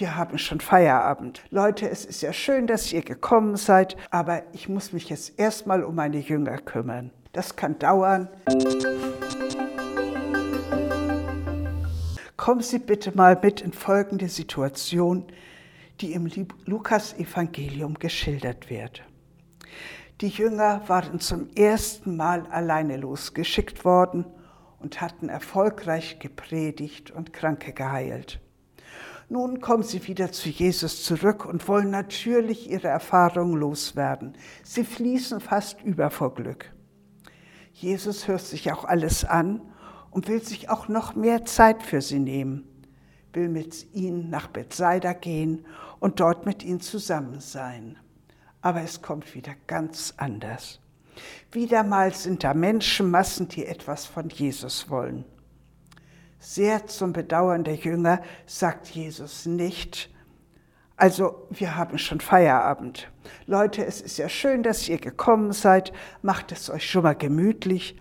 wir haben schon Feierabend. Leute, es ist ja schön, dass ihr gekommen seid, aber ich muss mich jetzt erstmal um meine Jünger kümmern. Das kann dauern. Kommen Sie bitte mal mit in folgende Situation, die im Lukas-Evangelium geschildert wird. Die Jünger waren zum ersten Mal alleine losgeschickt worden und hatten erfolgreich gepredigt und Kranke geheilt. Nun kommen sie wieder zu Jesus zurück und wollen natürlich ihre Erfahrungen loswerden. Sie fließen fast über vor Glück. Jesus hört sich auch alles an und will sich auch noch mehr Zeit für sie nehmen, will mit ihnen nach Bethsaida gehen und dort mit ihnen zusammen sein. Aber es kommt wieder ganz anders. Wieder mal sind da Menschenmassen, die etwas von Jesus wollen. Sehr zum Bedauern der Jünger sagt Jesus nicht, also wir haben schon Feierabend. Leute, es ist ja schön, dass ihr gekommen seid, macht es euch schon mal gemütlich,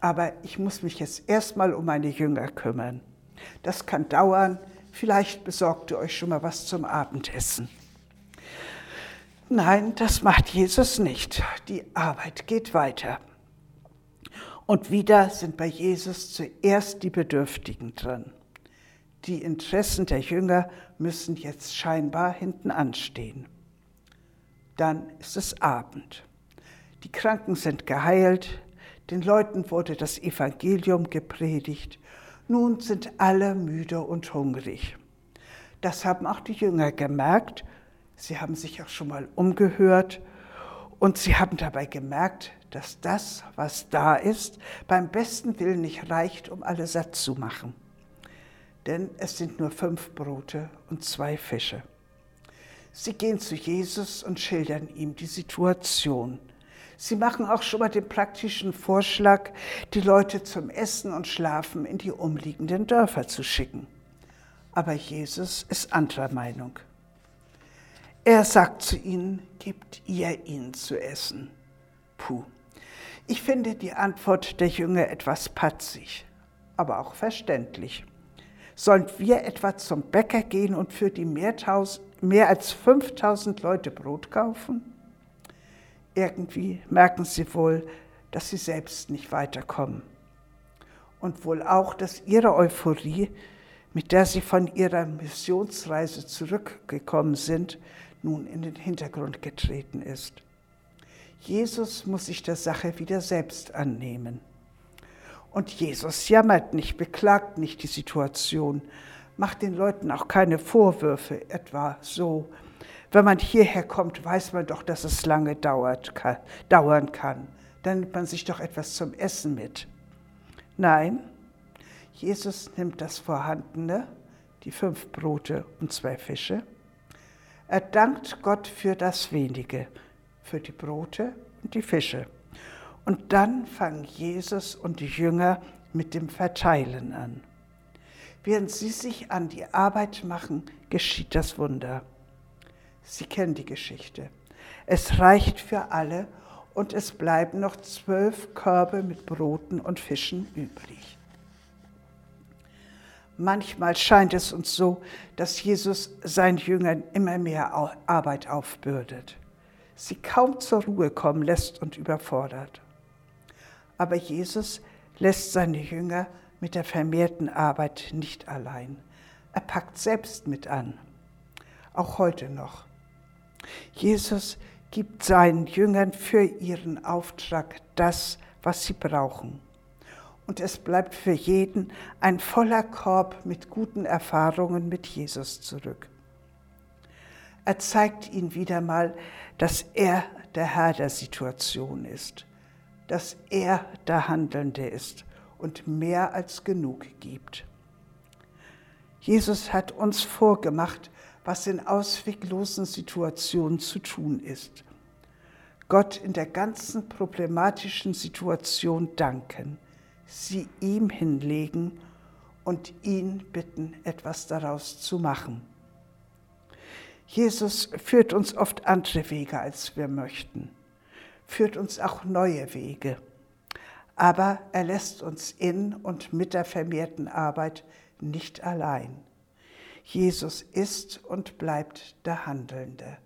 aber ich muss mich jetzt erstmal um meine Jünger kümmern. Das kann dauern, vielleicht besorgt ihr euch schon mal was zum Abendessen. Nein, das macht Jesus nicht. Die Arbeit geht weiter. Und wieder sind bei Jesus zuerst die Bedürftigen dran. Die Interessen der Jünger müssen jetzt scheinbar hinten anstehen. Dann ist es Abend. Die Kranken sind geheilt, den Leuten wurde das Evangelium gepredigt, nun sind alle müde und hungrig. Das haben auch die Jünger gemerkt, sie haben sich auch schon mal umgehört und sie haben dabei gemerkt, dass das, was da ist, beim besten Willen nicht reicht, um alle satt zu machen. Denn es sind nur fünf Brote und zwei Fische. Sie gehen zu Jesus und schildern ihm die Situation. Sie machen auch schon mal den praktischen Vorschlag, die Leute zum Essen und Schlafen in die umliegenden Dörfer zu schicken. Aber Jesus ist anderer Meinung. Er sagt zu ihnen, gebt ihr ihnen zu essen. Puh. Ich finde die Antwort der Jünger etwas patzig, aber auch verständlich. Sollen wir etwa zum Bäcker gehen und für die mehr, als 5000 Leute Brot kaufen? Irgendwie merken sie wohl, dass sie selbst nicht weiterkommen. Und wohl auch, dass ihre Euphorie, mit der sie von ihrer Missionsreise zurückgekommen sind, nun in den Hintergrund getreten ist. Jesus muss sich der Sache wieder selbst annehmen. Und Jesus jammert nicht, beklagt nicht die Situation, macht den Leuten auch keine Vorwürfe, etwa so, wenn man hierher kommt, weiß man doch, dass es lange dauert, kann, dauern kann. Dann nimmt man sich doch etwas zum Essen mit. Nein, Jesus nimmt das Vorhandene, die fünf Brote und zwei Fische. Er dankt Gott für das Wenige, für die Brote und die Fische. Und dann fangen Jesus und die Jünger mit dem Verteilen an. Während sie sich an die Arbeit machen, geschieht das Wunder. Sie kennen die Geschichte. Es reicht für alle und es bleiben noch zwölf Körbe mit Broten und Fischen übrig. Manchmal scheint es uns so, dass Jesus seinen Jüngern immer mehr Arbeit aufbürdet sie kaum zur Ruhe kommen lässt und überfordert. Aber Jesus lässt seine Jünger mit der vermehrten Arbeit nicht allein. Er packt selbst mit an, auch heute noch. Jesus gibt seinen Jüngern für ihren Auftrag das, was sie brauchen. Und es bleibt für jeden ein voller Korb mit guten Erfahrungen mit Jesus zurück. Er zeigt ihnen wieder mal, dass er der Herr der Situation ist, dass er der Handelnde ist und mehr als genug gibt. Jesus hat uns vorgemacht, was in ausweglosen Situationen zu tun ist. Gott in der ganzen problematischen Situation danken, sie ihm hinlegen und ihn bitten, etwas daraus zu machen. Jesus führt uns oft andere Wege, als wir möchten, führt uns auch neue Wege. Aber er lässt uns in und mit der vermehrten Arbeit nicht allein. Jesus ist und bleibt der Handelnde.